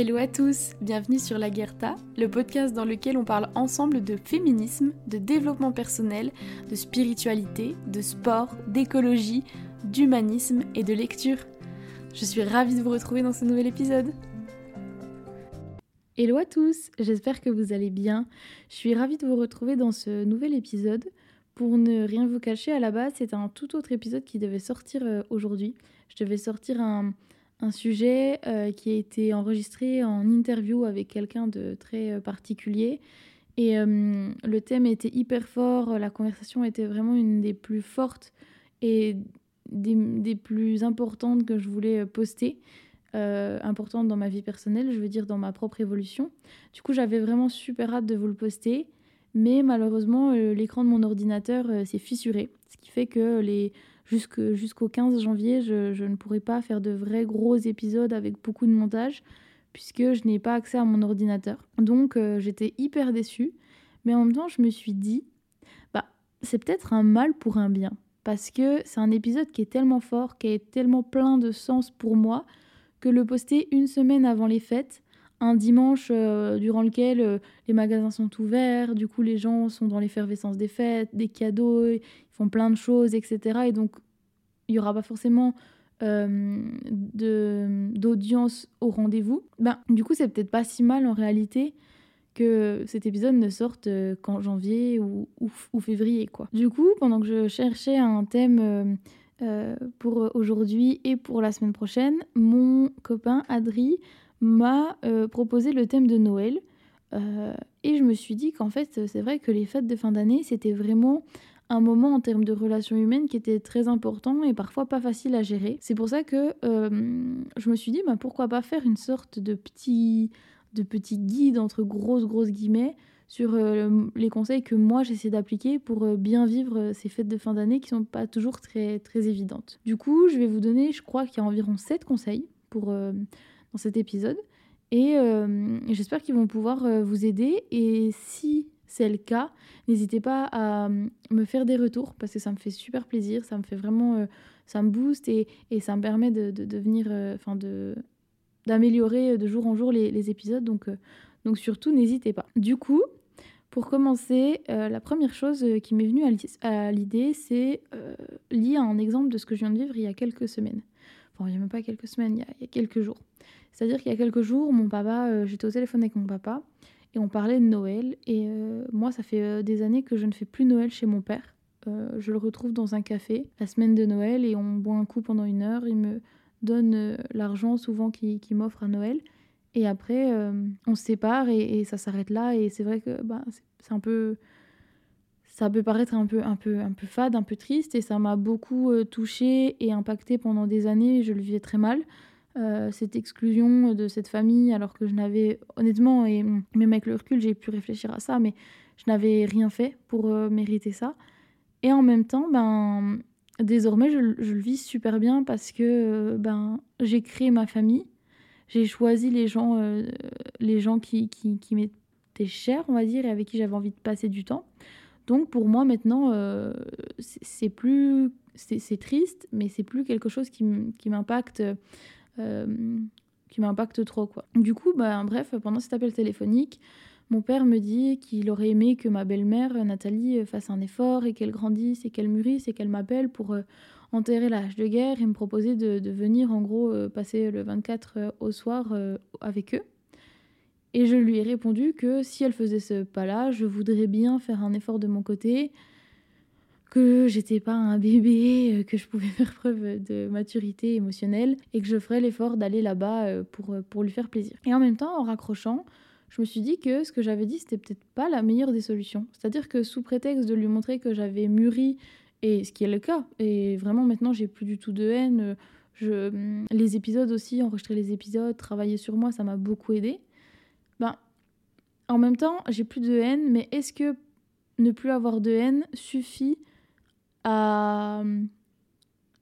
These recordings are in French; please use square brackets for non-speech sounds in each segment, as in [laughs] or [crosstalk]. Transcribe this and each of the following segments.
Hello à tous, bienvenue sur La Guerta, le podcast dans lequel on parle ensemble de féminisme, de développement personnel, de spiritualité, de sport, d'écologie, d'humanisme et de lecture. Je suis ravie de vous retrouver dans ce nouvel épisode. Hello à tous, j'espère que vous allez bien. Je suis ravie de vous retrouver dans ce nouvel épisode. Pour ne rien vous cacher, à la base, c'est un tout autre épisode qui devait sortir euh, aujourd'hui. Je devais sortir un, un sujet euh, qui a été enregistré en interview avec quelqu'un de très euh, particulier. Et euh, le thème était hyper fort, la conversation était vraiment une des plus fortes et des, des plus importantes que je voulais poster. importante dans ma vie personnelle, je veux dire dans ma propre évolution. Du coup, j'avais vraiment super hâte de vous le poster, mais malheureusement, l'écran de mon ordinateur s'est fissuré, ce qui fait que les jusqu'au 15 janvier, je, ne pourrai pas faire de vrais gros épisodes avec beaucoup de montage puisque je n'ai pas accès à mon ordinateur. Donc euh, j'étais hyper déçue, mais en même temps je me suis dit, bah c'est peut-être un mal pour un bien parce que c'est un épisode qui est tellement fort, qui est tellement plein de sens pour moi que le poster une semaine avant les fêtes, un dimanche euh, durant lequel euh, les magasins sont ouverts, du coup les gens sont dans l'effervescence des fêtes, des cadeaux, font plein de choses, etc. Et donc il n'y aura pas forcément euh, d'audience au rendez-vous. Ben, du coup, c'est peut-être pas si mal en réalité que cet épisode ne sorte qu'en janvier ou, ou, février. quoi. Du coup, pendant que je cherchais un thème pour aujourd'hui et pour la semaine prochaine, mon copain Adri m'a euh, proposé le thème de Noël. Euh, et je me suis dit qu'en fait, c'est vrai que les fêtes de fin d'année, c'était vraiment un moment en termes de relations humaines qui était très important et parfois pas facile à gérer. C'est pour ça que euh, je me suis dit, bah, pourquoi pas faire une sorte de petit, de petit guide, entre grosses, grosses guillemets, sur les conseils que moi j'essaie d'appliquer pour bien vivre ces fêtes de fin d'année qui sont pas toujours très, très évidentes. Du coup, je vais vous donner, je crois qu'il y a environ 7 conseils pour dans cet épisode. Et euh, j'espère qu'ils vont pouvoir euh, vous aider. Et si c'est le cas, n'hésitez pas à euh, me faire des retours parce que ça me fait super plaisir. Ça me fait vraiment. ça me booste et, et, ça me permet de, de devenir. Enfin, de d'améliorer de jour en jour les, les épisodes. Donc, donc surtout, n'hésitez pas. Du coup, pour commencer, la première chose qui m'est venue à l'idée, c'est lié à un exemple de ce que je viens de vivre il y a quelques semaines. Enfin, il n'y a même pas quelques semaines, il y a, quelques jours. C'est-à-dire qu'il y a quelques jours, mon papa, euh, j'étais au téléphone avec mon papa on parlait de Noël. Et euh, moi, ça fait euh, des années que je ne fais plus Noël chez mon père. je le retrouve dans un café la semaine de Noël et on boit un coup pendant une heure. Il me donne l'argent souvent qu'il m'offre à Noël. Et après, on se sépare et, ça s'arrête là. Et c'est vrai que bah, c'est un peu ça peut paraître un peu, un peu, un peu fade, un peu triste, et ça m'a beaucoup touchée et impacté pendant des années. Je le vivais très mal. Euh, cette exclusion de cette famille, alors que je n'avais, honnêtement, et même avec le recul, j'ai pu réfléchir à ça, mais je n'avais rien fait pour euh, mériter ça. Et en même temps, ben, désormais, je, le vis super bien parce que euh, ben, j'ai créé ma famille, j'ai choisi les gens, les gens qui, qui, m'étaient chers, on va dire, et avec qui j'avais envie de passer du temps. Donc pour moi maintenant, c'est plus, c'est triste, mais c'est plus quelque chose qui m'impacte qui m'impacte trop quoi. Du coup, bah, bref, pendant cet appel téléphonique, mon père me dit qu'il aurait aimé que ma belle-mère, Nathalie, fasse un effort et qu'elle grandisse et qu'elle mûrisse et qu'elle m'appelle pour euh, enterrer la hache de guerre et me proposer de, venir en gros euh, passer le 24 au soir avec eux. Et je lui ai répondu que si elle faisait ce pas-là, je voudrais bien faire un effort de mon côté, que j'étais pas un bébé, euh, que je pouvais [laughs] faire preuve de maturité émotionnelle et que je ferais l'effort d'aller là-bas euh, pour, euh, pour lui faire plaisir. Et en même temps, en raccrochant, je me suis dit que ce que j'avais dit, c'était peut-être pas la meilleure des solutions. C'est-à-dire que sous prétexte de lui montrer que j'avais mûri, et ce qui est le cas, et vraiment maintenant j'ai plus du tout de haine, je, hum, les épisodes aussi, enregistrer les épisodes, travailler sur moi, ça m'a beaucoup aidé. Ben, en même temps, j'ai plus de haine, mais est-ce que ne plus avoir de haine suffit à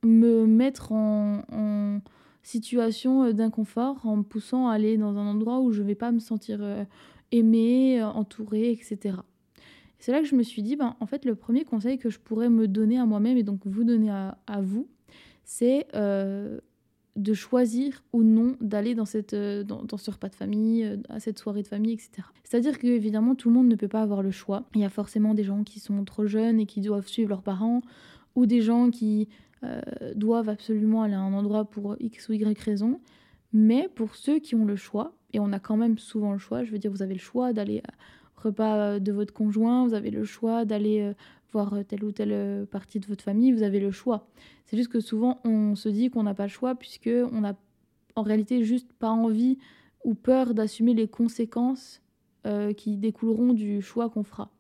me mettre en, situation d'inconfort en me poussant à aller dans un endroit où je ne vais pas me sentir euh, aimée, entourée, etc. C'est là que je me suis dit, ben, en fait, le premier conseil que je pourrais me donner à moi-même et donc vous donner à, vous, c'est euh, de choisir ou non d'aller dans, cette, euh, dans, ce repas de famille, euh, à cette soirée de famille, etc. C'est-à-dire que évidemment tout le monde ne peut pas avoir le choix. Il y a forcément des gens qui sont trop jeunes et qui doivent suivre leurs parents, ou des gens qui euh, doivent absolument aller à un endroit pour X ou Y raison. Mais pour ceux qui ont le choix, et on a quand même souvent le choix, je veux dire, vous avez le choix d'aller au repas de votre conjoint, vous avez le choix d'aller voir telle ou telle partie de votre famille, vous avez le choix. C'est juste que souvent on se dit qu'on n'a pas le choix puisque on n'a en réalité juste pas envie ou peur d'assumer les conséquences euh, qui découleront du choix qu'on fera.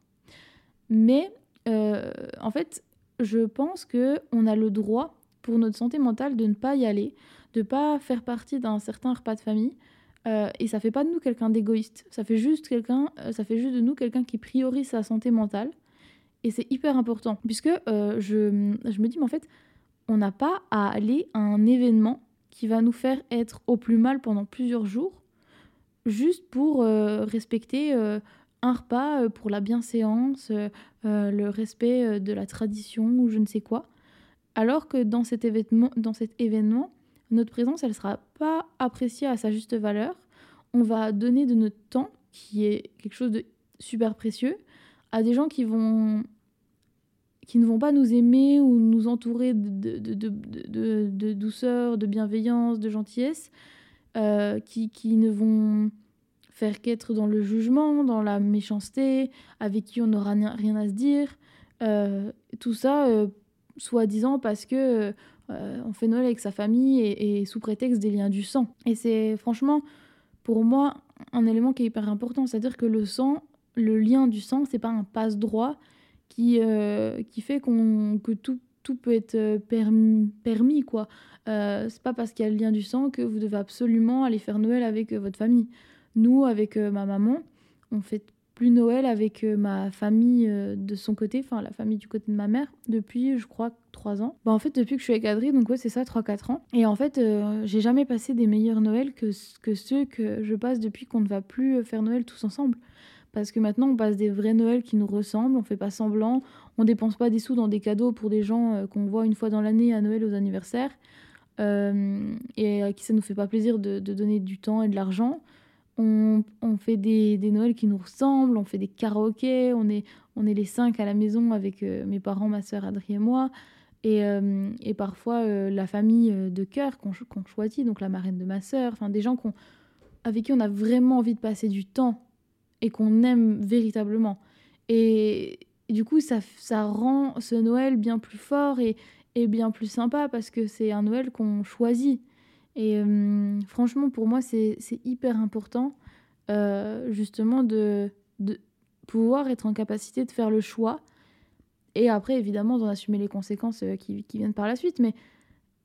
Mais euh, en fait, je pense que on a le droit pour notre santé mentale de ne pas y aller, de pas faire partie d'un certain repas de famille. Euh, et ça fait pas de nous quelqu'un d'égoïste. Ça fait juste quelqu'un, ça fait juste de nous quelqu'un qui priorise sa santé mentale. Et c'est hyper important puisque je, je me dis mais en fait on n'a pas à aller à un événement qui va nous faire être au plus mal pendant plusieurs jours, juste pour euh, respecter euh, un repas, euh, pour la bienséance, le respect de la tradition ou je ne sais quoi. Alors que dans cet événement, dans cet événement notre présence, elle ne sera pas appréciée à sa juste valeur. On va donner de notre temps, qui est quelque chose de super précieux, à des gens qui vont qui ne vont pas nous aimer ou nous entourer de, de, de, douceur, de bienveillance, de gentillesse, euh, qui, qui, ne vont faire qu'être dans le jugement, dans la méchanceté, avec qui on n'aura rien à se dire. Euh, tout ça, euh, soi-disant, parce que on fait Noël avec sa famille et, et, sous prétexte des liens du sang. Et c'est franchement, pour moi, un élément qui est hyper important. C'est-à-dire que le sang, le lien du sang, c'est pas un passe-droit qui, euh, qui fait que tout, tout peut être euh, permis, permis quoi. Euh, c'est pas parce qu'il y a le lien du sang que vous devez absolument aller faire Noël avec votre famille. Nous, avec ma maman, on fait plus Noël avec ma famille de son côté, enfin la famille du côté de ma mère, depuis je crois 3 ans. Bah, en fait, depuis que je suis avec Adri, donc ouais, c'est ça, 3-4 ans. Et en fait, j'ai jamais passé des meilleurs Noëls que, que ceux que je passe depuis qu'on ne va plus faire Noël tous ensemble. Parce que maintenant, on passe des vrais Noëls qui nous ressemblent, on fait pas semblant, on dépense pas des sous dans des cadeaux pour des gens euh, qu'on voit une fois dans l'année à Noël aux anniversaires, euh, et à qui ça nous fait pas plaisir de, donner du temps et de l'argent. On, fait des, des, Noëls qui nous ressemblent, on fait des karaokés, on est, on est les cinq à la maison avec euh, mes parents, ma soeur, Adrien et moi. Et, et parfois la famille de cœur qu'on choisit, donc la marraine de ma soeur, enfin des gens avec qui on a vraiment envie de passer du temps et qu'on aime véritablement. Et, du coup, ça, ça rend ce Noël bien plus fort et, et bien plus sympa parce que c'est un Noël qu'on choisit. Et euh, franchement, pour moi, c'est hyper important euh, justement de, de pouvoir être en capacité de faire le choix. Et après, évidemment, d'en assumer les conséquences euh, qui, qui, viennent par la suite. Mais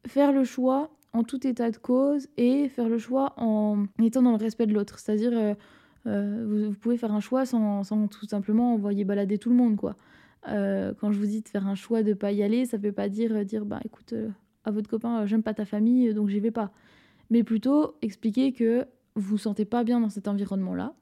faire le choix en tout état de cause et faire le choix en étant dans le respect de l'autre. C'est-à-dire vous, pouvez faire un choix sans, tout simplement envoyer balader tout le monde, quoi. Euh, quand je vous dis de faire un choix de pas y aller, ça veut pas dire euh, dire bah écoute à votre copain j'aime pas ta famille donc j'y vais pas, mais plutôt expliquer que vous vous sentez pas bien dans cet environnement-là,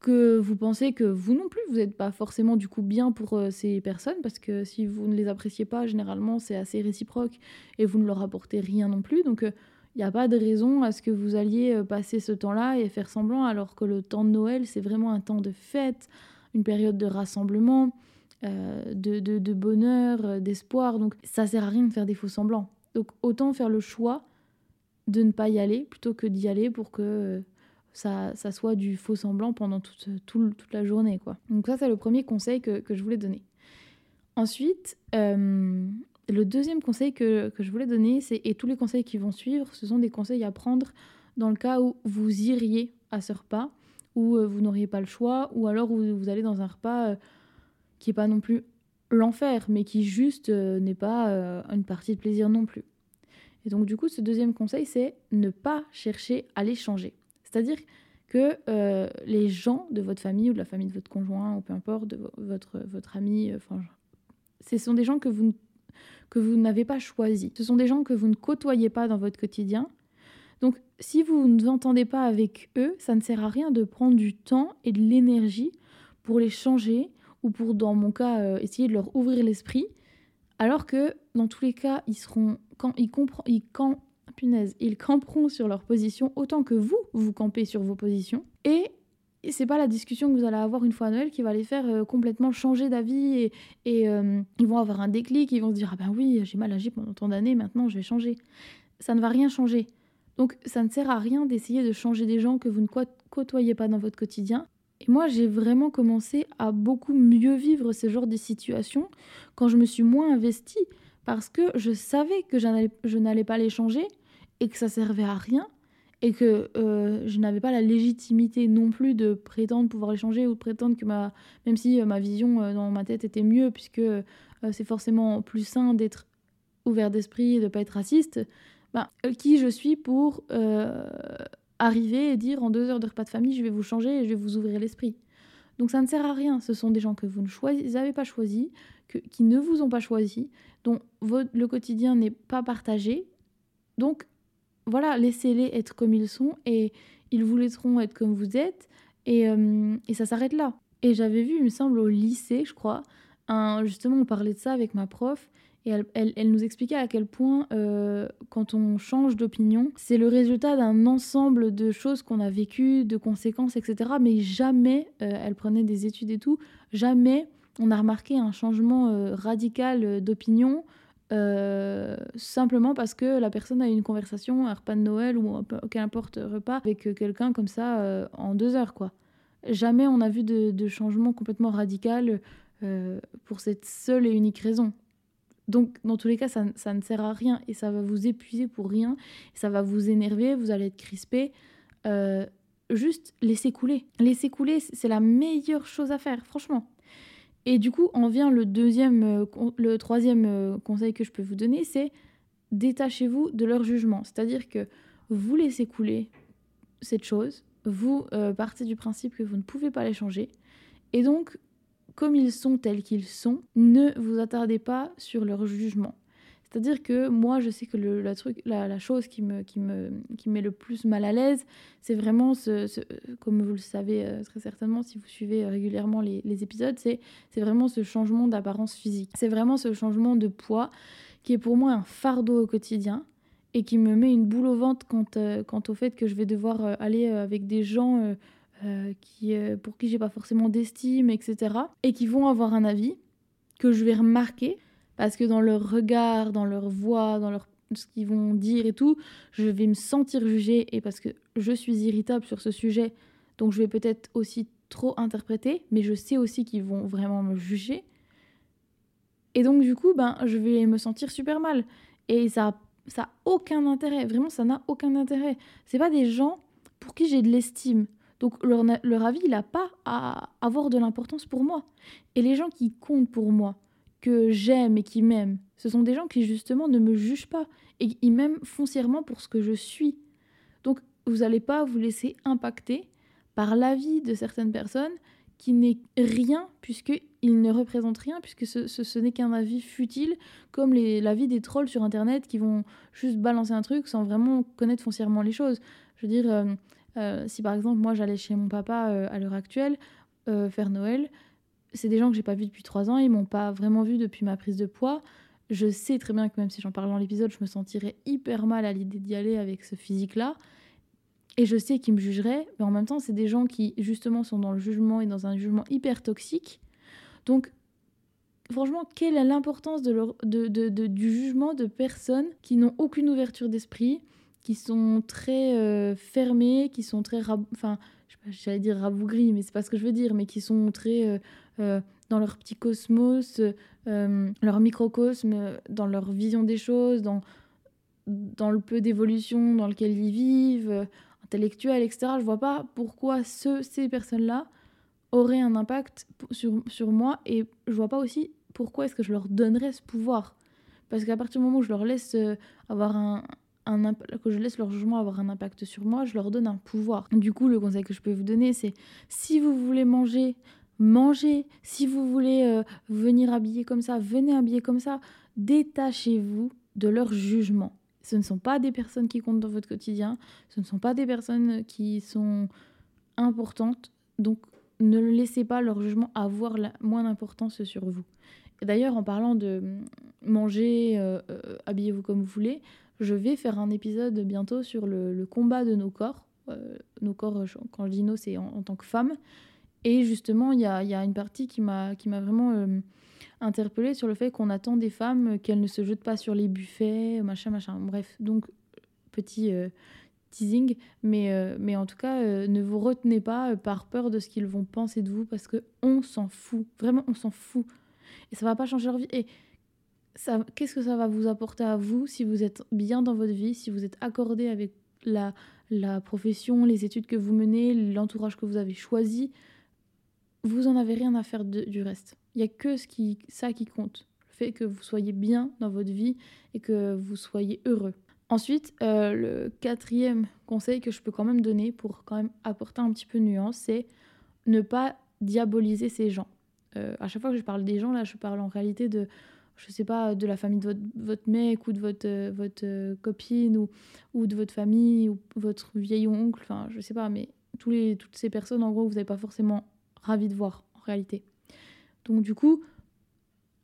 que vous pensez que vous non plus vous n'êtes pas forcément du coup bien pour ces personnes parce que si vous ne les appréciez pas généralement c'est assez réciproque et vous ne leur apportez rien non plus donc il n'y a pas de raison à ce que vous alliez euh, passer ce temps-là et faire semblant, alors que le temps de Noël, c'est vraiment un temps de fête, une période de rassemblement, euh, de, de, bonheur, euh, d'espoir. Donc ça sert à rien de faire des faux semblants. Donc autant faire le choix de ne pas y aller plutôt que d'y aller pour que ça, ça, soit du faux semblant pendant toute, toute la journée. Quoi. Donc ça, c'est le premier conseil que, que, je voulais donner. Ensuite, le deuxième conseil que, je voulais donner, c'est, et tous les conseils qui vont suivre, ce sont des conseils à prendre dans le cas où vous iriez à ce repas, où euh, vous n'auriez pas le choix, ou alors où vous allez dans un repas euh, qui n'est pas non plus l'enfer, mais qui juste euh, n'est pas une partie de plaisir non plus. Et donc du coup, ce deuxième conseil, c'est ne pas chercher à les changer. C'est-à-dire que les gens de votre famille ou de la famille de votre conjoint, ou peu importe, de votre, votre ami, enfin, ce sont des gens que vous ne que vous n'avez pas choisi. Ce sont des gens que vous ne côtoyez pas dans votre quotidien. Donc si vous ne vous entendez pas avec eux, ça ne sert à rien de prendre du temps et de l'énergie pour les changer ou pour, dans mon cas, euh, essayer de leur ouvrir l'esprit, alors que dans tous les cas, ils seront quand ils comprennent, punaise, ils camperont sur leur position autant que vous, vous campez sur vos positions. Et c'est pas la discussion que vous allez avoir une fois à Noël qui va les faire euh, complètement changer d'avis et, euh, ils vont avoir un déclic, ils vont se dire ah ben oui j'ai mal agi pendant tant d'années, maintenant je vais changer. Ça ne va rien changer. Donc ça ne sert à rien d'essayer de changer des gens que vous ne côtoyez pas dans votre quotidien. Et moi j'ai vraiment commencé à beaucoup mieux vivre ce genre de situations quand je me suis moins investie parce que je savais que je n'allais pas les changer et que ça servait à rien et que euh, je n'avais pas la légitimité non plus de prétendre pouvoir les changer ou de prétendre que ma même si euh, ma vision euh, dans ma tête était mieux puisque c'est forcément plus sain d'être ouvert d'esprit et de pas être raciste ben, qui je suis pour arriver et dire en deux heures de repas de famille je vais vous changer et je vais vous ouvrir l'esprit. Donc ça ne sert à rien. Ce sont des gens que vous ne avez pas choisis qui ne vous ont pas choisi dont le quotidien n'est pas partagé. Donc voilà, laissez-les être comme ils sont et ils vous laisseront être comme vous êtes et, euh, ça s'arrête là. Et j'avais vu, il me semble, au lycée, je crois, justement, on parlait de ça avec ma prof et elle, nous expliquait à quel point, euh, quand on change d'opinion, c'est le résultat d'un ensemble de choses qu'on a vécues, de conséquences, etc. Mais jamais, euh, elle prenait des études et tout, jamais on a remarqué un changement radical d'opinion euh, simplement parce que la personne a eu une conversation, un repas de Noël ou qu'importe repas avec quelqu'un comme ça euh, en deux heures quoi. Jamais on a vu de, changement complètement radical euh, pour cette seule et unique raison. Donc dans tous les cas ça, ça, ne sert à rien et ça va vous épuiser pour rien, ça va vous énerver, vous allez être crispé. juste laissez couler. Laissez couler, c'est la meilleure chose à faire, franchement. Et du coup, en vient le deuxième, euh, le troisième euh, conseil que je peux vous donner, c'est détachez-vous de leur jugement. C'est-à-dire que vous laissez couler cette chose, vous euh, partez du principe que vous ne pouvez pas les changer, et donc, comme ils sont tels qu'ils sont, ne vous attardez pas sur leur jugement. C'est-à-dire que moi, je sais que le, la, truc, la, chose qui me, qui, me, qui met le plus mal à l'aise, c'est vraiment, ce, comme vous le savez euh, très certainement si vous suivez régulièrement les, épisodes, c'est vraiment ce changement d'apparence physique. C'est vraiment ce changement de poids qui est pour moi un fardeau au quotidien et qui me met une boule au ventre quant, euh, quant au fait que je vais devoir euh, aller avec des gens qui, pour qui j'ai pas forcément d'estime, etc. Et qui vont avoir un avis que je vais remarquer parce que dans leur regard, dans leur voix, dans leur ce qu'ils vont dire et tout, je vais me sentir jugée et parce que je suis irritable sur ce sujet, donc je vais peut-être aussi trop interpréter, mais je sais aussi qu'ils vont vraiment me juger. Et donc du coup, ben je vais me sentir super mal et ça ça a aucun intérêt, vraiment ça n'a aucun intérêt. C'est pas des gens pour qui j'ai de l'estime. Donc leur, leur avis, il n'a pas à avoir de l'importance pour moi. Et les gens qui comptent pour moi, que j'aime et qui m'aiment. Ce sont des gens qui justement ne me jugent pas et qui m'aiment foncièrement pour ce que je suis. Donc vous n'allez pas vous laisser impacter par l'avis de certaines personnes qui n'est rien puisqu'il ne représente rien puisque ce, n'est qu'un avis futile comme l'avis des trolls sur internet qui vont juste balancer un truc sans vraiment connaître foncièrement les choses. Je veux dire, euh, euh, si par exemple moi j'allais chez mon papa euh, à l'heure actuelle faire Noël, c'est des gens que j'ai pas vus depuis trois ans, ils m'ont pas vraiment vu depuis ma prise de poids. Je sais très bien que même si j'en parle dans l'épisode, je me sentirais hyper mal à l'idée d'y aller avec ce physique-là. Et je sais qu'ils me jugeraient, mais en même temps, c'est des gens qui justement sont dans le jugement et dans un jugement hyper toxique. Donc, franchement, quelle est l'importance de de, du jugement de personnes qui n'ont aucune ouverture d'esprit, qui sont très euh, fermées, qui sont très... Enfin, j'allais dire rabougris, mais c'est pas ce que je veux dire, mais qui sont très euh, euh, dans leur petit cosmos, euh, leur microcosme, dans leur vision des choses, dans, dans le peu d'évolution dans lequel ils vivent, intellectuel, etc. Je vois pas pourquoi ce, ces personnes-là auraient un impact sur, sur moi et je vois pas aussi pourquoi est-ce que je leur donnerais ce pouvoir. Parce qu'à partir du moment où je leur laisse avoir un, que je laisse leur jugement avoir un impact sur moi, je leur donne un pouvoir. Du coup, le conseil que je peux vous donner, c'est si vous voulez manger, mangez. Si vous voulez euh, venir habiller comme ça, venez habiller comme ça. Détachez-vous de leur jugement. Ce ne sont pas des personnes qui comptent dans votre quotidien, ce ne sont pas des personnes qui sont importantes, donc ne laissez pas leur jugement avoir la, moins d'importance sur vous. D'ailleurs, en parlant de manger, euh, euh, habillez-vous comme vous voulez, je vais faire un épisode bientôt sur le, combat de nos corps. Nos corps, quand je dis nos, c'est en, tant que femme. Et justement, il y a, une partie qui m'a vraiment euh, interpellée sur le fait qu'on attend des femmes qu'elles ne se jetent pas sur les buffets, machin, machin. Bref, donc, petit euh, teasing. Mais, en tout cas, ne vous retenez pas par peur de ce qu'ils vont penser de vous parce que on s'en fout. Vraiment, on s'en fout. Et ça va pas changer leur vie. Et qu'est-ce que ça va vous apporter à vous si vous êtes bien dans votre vie, si vous êtes accordé avec la profession, les études que vous menez, l'entourage que vous avez choisi? Vous en avez rien à faire du reste. Il n'y a que ça qui compte. Le fait que vous soyez bien dans votre vie et que vous soyez heureux. Ensuite, euh, le quatrième conseil que je peux quand même donner pour quand même apporter un petit peu de nuance, c'est ne pas diaboliser ces gens. Euh, à chaque fois que je parle des gens, là, je parle en réalité de je sais pas, de la famille de votre, mec ou de votre, euh, copine ou, de votre famille ou votre vieil oncle, enfin je sais pas, mais toutes ces personnes en gros vous n'êtes pas forcément ravi de voir en réalité. Donc du coup,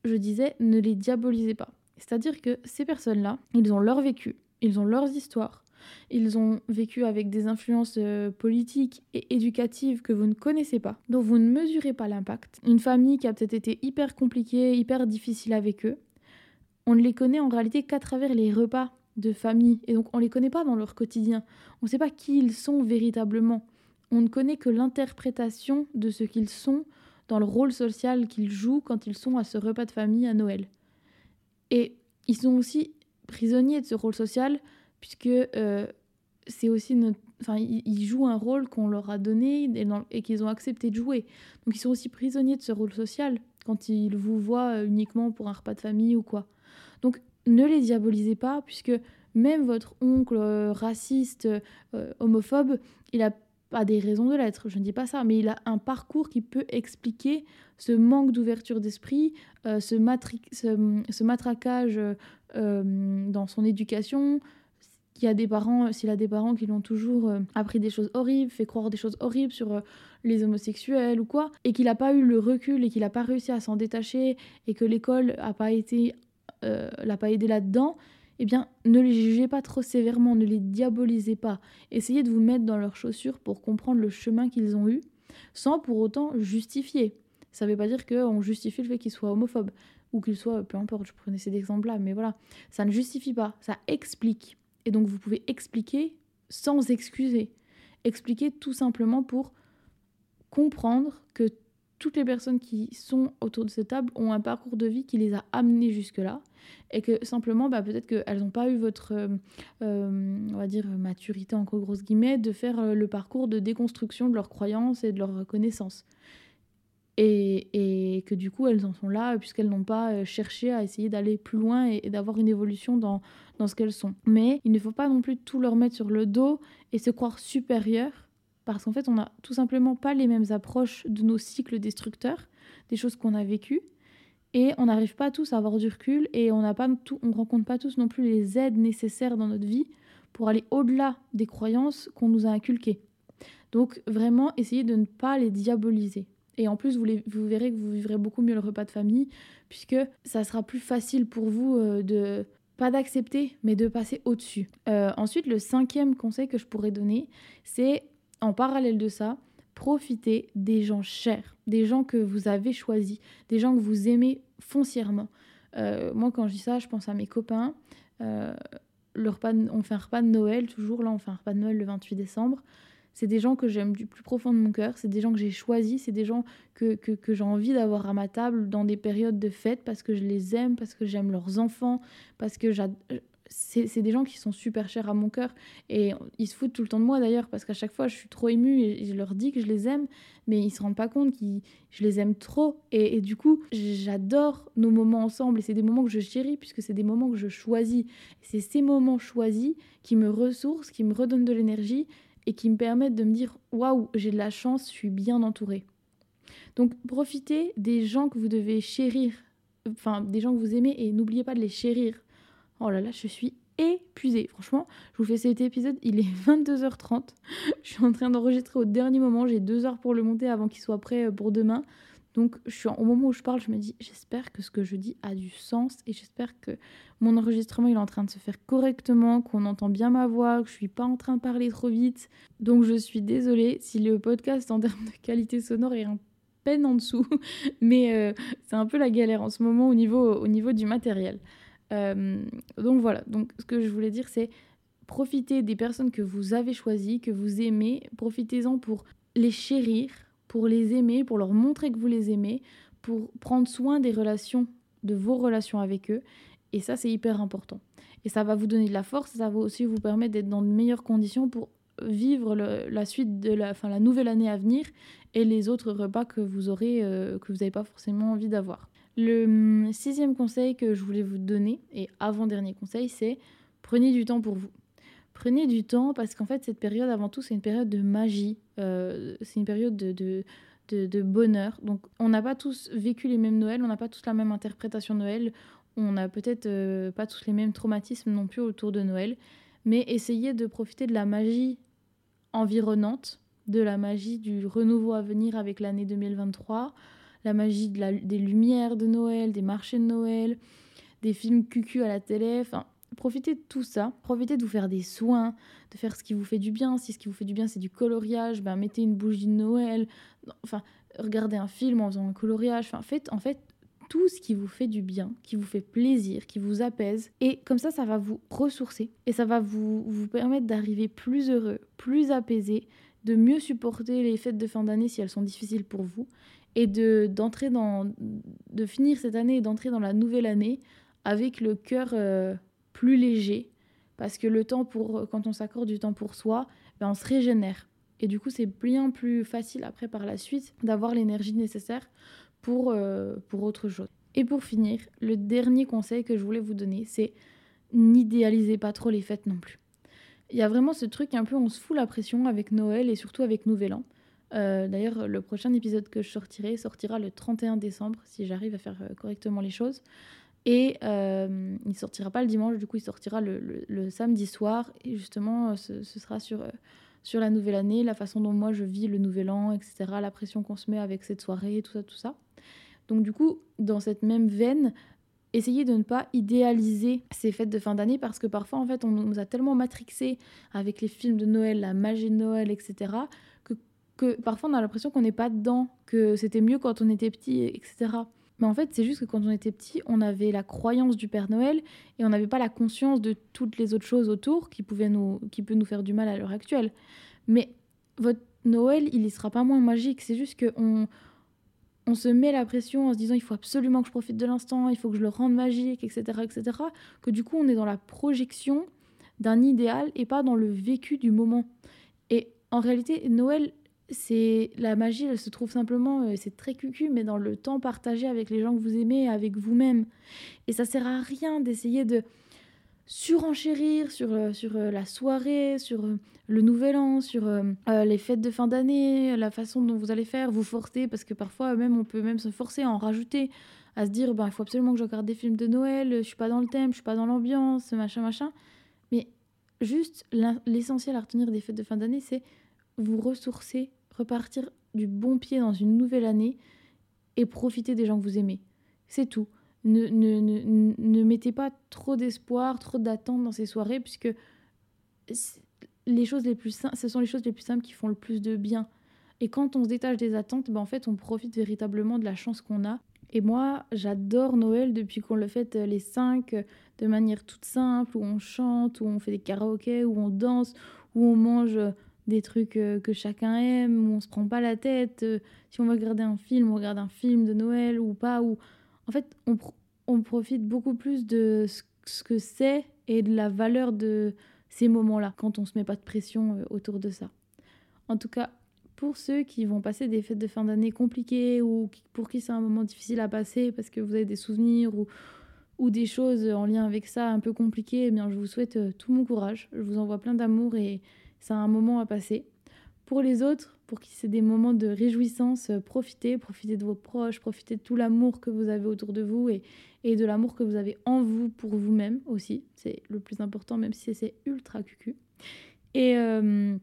je disais, ne les diabolisez pas. C'est-à-dire que ces personnes-là, ils ont leur vécu, ils ont leurs histoires, ils ont vécu avec des influences euh, politiques et éducatives que vous ne connaissez pas, dont vous ne mesurez pas l'impact. Une famille qui a peut-être été hyper compliquée, hyper difficile avec eux. On ne les connaît en réalité qu'à travers les repas de famille. Et donc on ne les connaît pas dans leur quotidien. On ne sait pas qui ils sont véritablement. On ne connaît que l'interprétation de ce qu'ils sont dans le rôle social qu'ils jouent quand ils sont à ce repas de famille à Noël. Et ils sont aussi prisonniers de ce rôle social puisque euh, c'est aussi notre... Enfin, ils, jouent un rôle qu'on leur a donné et, qu'ils ont accepté de jouer. Donc ils sont aussi prisonniers de ce rôle social quand ils vous voient uniquement pour un repas de famille ou quoi. Donc ne les diabolisez pas, puisque même votre oncle euh, raciste, euh, homophobe, il a pas des raisons de l'être, je ne dis pas ça, mais il a un parcours qui peut expliquer ce manque d'ouverture d'esprit, ce, ce, matraquage dans son éducation, qu'il a des parents, s'il a des parents qui l'ont toujours euh, appris des choses horribles, fait croire des choses horribles sur euh, les homosexuels ou quoi, et qu'il n'a pas eu le recul et qu'il n'a pas réussi à s'en détacher et que l'école n'a pas été, euh, l'a pas aidé là-dedans, eh bien, ne les jugez pas trop sévèrement, ne les diabolisez pas. Essayez de vous mettre dans leurs chaussures pour comprendre le chemin qu'ils ont eu, sans pour autant justifier. Ça ne veut pas dire qu'on justifie le fait qu'ils soient homophobes ou qu'ils soient, peu importe, je prenais cet exemple-là, mais voilà, ça ne justifie pas, ça explique. Et donc vous pouvez expliquer sans excuser. Expliquer tout simplement pour comprendre que toutes les personnes qui sont autour de cette table ont un parcours de vie qui les a amenées jusque-là et que simplement bah, peut-être qu'elles n'ont pas eu votre euh, euh, on va dire maturité en grosses guillemets de faire euh, le parcours de déconstruction de leurs croyances et de leurs connaissances et, que du coup elles en sont là puisqu'elles n'ont pas cherché à essayer d'aller plus loin et, d'avoir une évolution dans, dans ce qu'elles sont. Mais il ne faut pas non plus tout leur mettre sur le dos et se croire supérieur parce qu'en fait on n'a tout simplement pas les mêmes approches de nos cycles destructeurs, des choses qu'on a vécues et on n'arrive pas tous à avoir du recul et on on rencontre pas tous non plus les aides nécessaires dans notre vie pour aller au-delà des croyances qu'on nous a inculquées. Donc vraiment essayer de ne pas les diaboliser. Et en plus, vous, vous, verrez que vous vivrez beaucoup mieux le repas de famille, puisque ça sera plus facile pour vous euh, de, pas d'accepter, mais de passer au-dessus. Euh, ensuite, le cinquième conseil que je pourrais donner, c'est, en parallèle de ça, profiter des gens chers, des gens que vous avez choisis, des gens que vous aimez foncièrement. Euh, moi, quand je dis ça, je pense à mes copains. le repas on fait un repas de Noël, toujours là, on fait un repas de Noël le 28 décembre. C'est des gens que j'aime du plus profond de mon cœur, c'est des gens que j'ai choisis, c'est des gens que, que, j'ai envie d'avoir à ma table dans des périodes de fête parce que je les aime, parce que j'aime leurs enfants, parce que c'est des gens qui sont super chers à mon cœur et ils se foutent tout le temps de moi d'ailleurs parce qu'à chaque fois je suis trop émue et je leur dis que je les aime mais ils se rendent pas compte que je les aime trop et, et du coup j'adore nos moments ensemble et c'est des moments que je chéris puisque c'est des moments que je choisis c'est ces moments choisis qui me ressourcent qui me redonnent de l'énergie et qui me permettent de me dire waouh, j'ai de la chance, je suis bien entourée. Donc profitez des gens que vous devez chérir, enfin des gens que vous aimez et n'oubliez pas de les chérir. Oh là là, je suis épuisée. Franchement, je vous fais cet épisode, il est [laughs] 22h30. je suis en train d'enregistrer au dernier moment, j'ai deux heures pour le monter avant qu'il soit prêt euh, pour demain. Donc au moment où je parle, je me dis j'espère que ce que je dis a du sens et j'espère que mon enregistrement il est en train de se faire correctement, qu'on entend bien ma voix, que je suis pas en train de parler trop vite. Donc je suis désolée si le podcast en termes de qualité sonore est un peine en dessous, [laughs] mais euh, c'est un peu la galère en ce moment au niveau, au niveau du matériel. Euh, donc voilà, donc ce que je voulais dire c'est profitez des personnes que vous avez choisies, que vous aimez, profitez-en pour les chérir, pour les aimer, pour leur montrer que vous les aimez, pour prendre soin des relations, de vos relations avec eux. Et ça, c'est hyper important. Et ça va vous donner de la force, ça va aussi vous permettre d'être dans de meilleures conditions pour vivre la suite de la, la nouvelle année à venir et les autres repas que vous aurez, euh, que vous n'avez pas forcément envie d'avoir. Le hum, sixième conseil que je voulais vous donner, et avant-dernier conseil, c'est prenez du temps pour vous. Prenez du temps parce qu'en fait, cette période, avant tout, c'est une période de magie, euh, c'est une période de, de, de, bonheur. Donc, on n'a pas tous vécu les mêmes Noëls, on n'a pas tous la même interprétation de Noël, on n'a peut-être euh, pas tous les mêmes traumatismes non plus autour de Noël, mais essayez de profiter de la magie environnante, de la magie du renouveau à venir avec l'année 2023, la magie des lumières de Noël, des marchés de Noël, des films cucu à la télé, enfin profitez de tout ça, profitez de vous faire des soins, de faire ce qui vous fait du bien. Si ce qui vous fait du bien, c'est du coloriage, ben mettez une bougie de Noël. Enfin, regardez un film en faisant un coloriage. Enfin, faites en fait tout ce qui vous fait du bien, qui vous fait plaisir, qui vous apaise. Et comme ça, ça va vous ressourcer et ça va vous, vous permettre d'arriver plus heureux, plus apaisé, de mieux supporter les fêtes de fin d'année si elles sont difficiles pour vous et de d'entrer dans de finir cette année et d'entrer dans la nouvelle année avec le cœur euh, plus léger parce que le temps pour quand on s'accorde du temps pour soi, ben on se régénère. Et du coup, c'est bien plus facile après par la suite d'avoir l'énergie nécessaire pour, euh, pour autre chose. Et pour finir, le dernier conseil que je voulais vous donner, c'est n'idéalisez pas trop les fêtes non plus. Il y a vraiment ce truc un peu, on se fout la pression avec Noël et surtout avec Nouvel An. Euh, d'ailleurs, le prochain épisode que je sortirai sortira le 31 décembre, si j'arrive à faire euh, correctement les choses. Et euh, il sortira pas le dimanche, du coup, il sortira le, samedi soir. Et justement, ce, sera sur, sur la nouvelle année, la façon dont moi je vis le nouvel an, etc. La pression qu'on se met avec cette soirée, tout ça, tout ça. Donc, du coup, dans cette même veine, essayez de ne pas idéaliser ces fêtes de fin d'année parce que parfois, en fait, on nous a tellement matrixé avec les films de Noël, la magie de Noël, etc., que, parfois on a l'impression qu'on n'est pas dedans, que c'était mieux quand on était petit, etc. Mais en fait, c'est juste que quand on était petit, on avait la croyance du Père Noël et on n'avait pas la conscience de toutes les autres choses autour qui pouvaient nous, qui nous faire du mal à l'heure actuelle. Mais votre Noël, il ne sera pas moins magique. C'est juste que on, on se met la pression en se disant il faut absolument que je profite de l'instant, il faut que je le rende magique, etc., etc., que du coup on est dans la projection d'un idéal et pas dans le vécu du moment. Et en réalité, Noël, c'est la magie, elle se trouve simplement, euh, c'est très cucu, mais dans le temps partagé avec les gens que vous aimez, avec vous-même. Et ça sert à rien d'essayer de surenchérir sur, euh, sur euh, la soirée, sur euh, le nouvel an, sur les fêtes de fin d'année, la façon dont vous allez faire, vous forcer, parce que parfois même on peut même se forcer à en rajouter, à se dire ben, il faut absolument que je regarde des films de Noël, je suis pas dans le thème, je suis pas dans l'ambiance, machin, machin. Mais juste l'essentiel à retenir des fêtes de fin d'année, c'est vous ressourcer, repartir du bon pied dans une nouvelle année et profiter des gens que vous aimez. C'est tout ne, ne, ne, ne mettez pas trop d'espoir, trop d'attentes dans ces soirées, puisque les choses les plus ce sont les choses les plus simples qui font le plus de bien. Et quand on se détache des attentes, ben en fait, on profite véritablement de la chance qu'on a. Et moi, j'adore Noël depuis qu'on le fait les cinq de manière toute simple, où on chante, où on fait des karaokés, où on danse, où on mange des trucs que chacun aime, où on se prend pas la tête. Si on va regarder un film, on regarde un film de Noël ou pas, ou en fait, on, profite beaucoup plus de ce que c'est et de la valeur de ces moments-là quand on se met pas de pression euh, autour de ça. En tout cas, pour ceux qui vont passer des fêtes de fin d'année compliquées ou pour qui c'est un moment difficile à passer parce que vous avez des souvenirs ou, ou des choses en lien avec ça un peu compliquées, eh bien je vous souhaite euh, tout mon courage. Je vous envoie plein d'amour et c'est un moment à passer. Pour les autres, pour qui c'est des moments de réjouissance, euh, profitez, profitez de vos proches, profitez de tout l'amour que vous avez autour de vous et, et de l'amour que vous avez en vous pour vous-même aussi. C'est le plus important, même si c'est ultra cucu. Et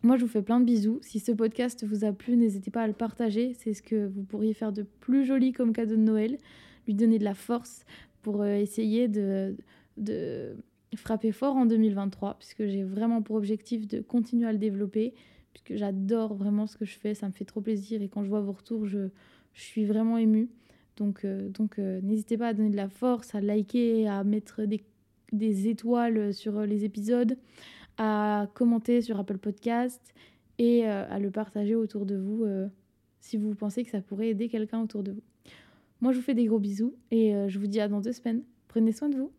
moi, je vous fais plein de bisous. Si ce podcast vous a plu, n'hésitez pas à le partager. C'est ce que vous pourriez faire de plus joli comme cadeau de Noël. Lui donner de la force pour essayer de, de frapper fort en 2023, puisque j'ai vraiment pour objectif de continuer à le développer, puisque j'adore vraiment ce que je fais, ça me fait trop plaisir, et quand je vois vos retours, je, suis vraiment émue. Donc, euh, donc euh, n'hésitez pas à donner de la force, à liker, à mettre des, des étoiles sur les épisodes, à commenter sur Apple Podcast et euh, à le partager autour de vous si vous pensez que ça pourrait aider quelqu'un autour de vous. Moi, je vous fais des gros bisous et je vous dis à dans deux semaines. Prenez soin de vous.